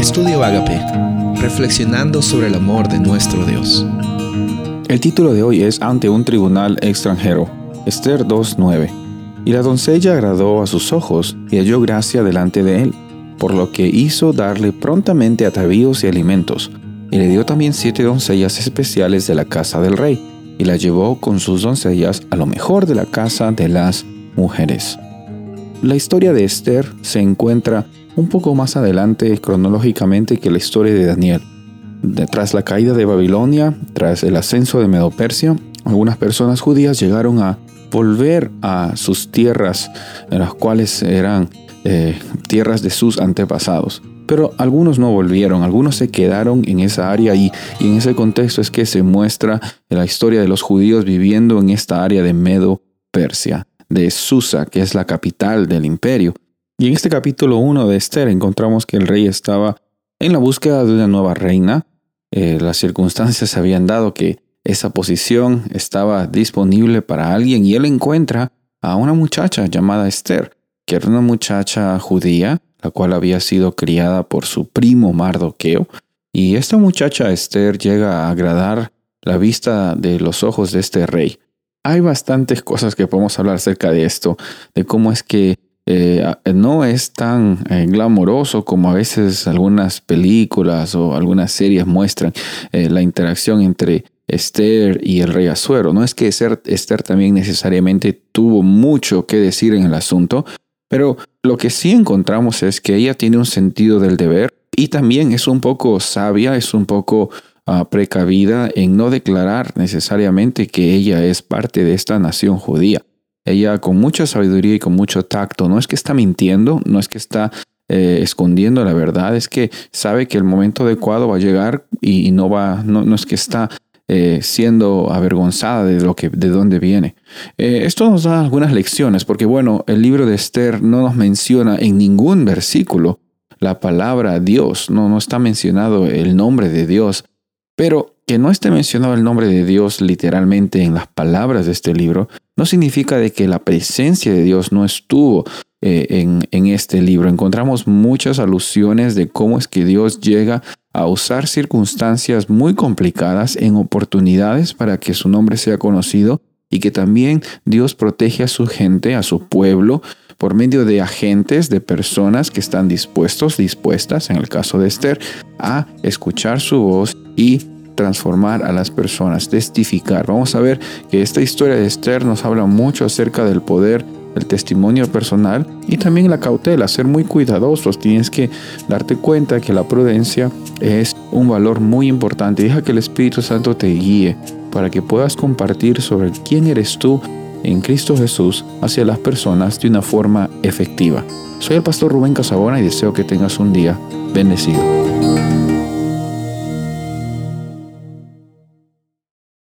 Estudio Agape, reflexionando sobre el amor de nuestro Dios. El título de hoy es Ante un tribunal extranjero, Esther 2.9. Y la doncella agradó a sus ojos y halló gracia delante de él, por lo que hizo darle prontamente atavíos y alimentos, y le dio también siete doncellas especiales de la casa del rey, y la llevó con sus doncellas a lo mejor de la casa de las mujeres. La historia de Esther se encuentra un poco más adelante cronológicamente que la historia de Daniel. Tras la caída de Babilonia, tras el ascenso de Medo-Persia, algunas personas judías llegaron a volver a sus tierras, en las cuales eran eh, tierras de sus antepasados. Pero algunos no volvieron, algunos se quedaron en esa área y, y en ese contexto es que se muestra la historia de los judíos viviendo en esta área de Medo-Persia de Susa, que es la capital del imperio. Y en este capítulo 1 de Esther encontramos que el rey estaba en la búsqueda de una nueva reina. Eh, las circunstancias habían dado que esa posición estaba disponible para alguien y él encuentra a una muchacha llamada Esther, que era una muchacha judía, la cual había sido criada por su primo Mardoqueo. Y esta muchacha Esther llega a agradar la vista de los ojos de este rey hay bastantes cosas que podemos hablar acerca de esto, de cómo es que eh, no es tan eh, glamoroso como a veces algunas películas o algunas series muestran eh, la interacción entre Esther y el rey Azuero. No es que Esther también necesariamente tuvo mucho que decir en el asunto, pero lo que sí encontramos es que ella tiene un sentido del deber y también es un poco sabia, es un poco precavida en no declarar necesariamente que ella es parte de esta nación judía. Ella con mucha sabiduría y con mucho tacto, no es que está mintiendo, no es que está eh, escondiendo la verdad, es que sabe que el momento adecuado va a llegar y, no va, no, es que está eh, siendo avergonzada de lo que, de dónde viene. Eh, esto nos da algunas lecciones, porque bueno, el libro de Esther no nos menciona en ningún versículo la palabra Dios, no, no está mencionado el nombre de Dios pero que no esté mencionado el nombre de Dios literalmente en las palabras de este libro, no significa de que la presencia de Dios no estuvo eh, en, en este libro. Encontramos muchas alusiones de cómo es que Dios llega a usar circunstancias muy complicadas en oportunidades para que su nombre sea conocido y que también Dios protege a su gente, a su pueblo, por medio de agentes, de personas que están dispuestos, dispuestas, en el caso de Esther, a escuchar su voz y transformar a las personas, testificar. Vamos a ver que esta historia de Esther nos habla mucho acerca del poder el testimonio personal y también la cautela, ser muy cuidadosos. Tienes que darte cuenta que la prudencia es un valor muy importante. Deja que el Espíritu Santo te guíe para que puedas compartir sobre quién eres tú en Cristo Jesús hacia las personas de una forma efectiva. Soy el pastor Rubén Casabona y deseo que tengas un día bendecido.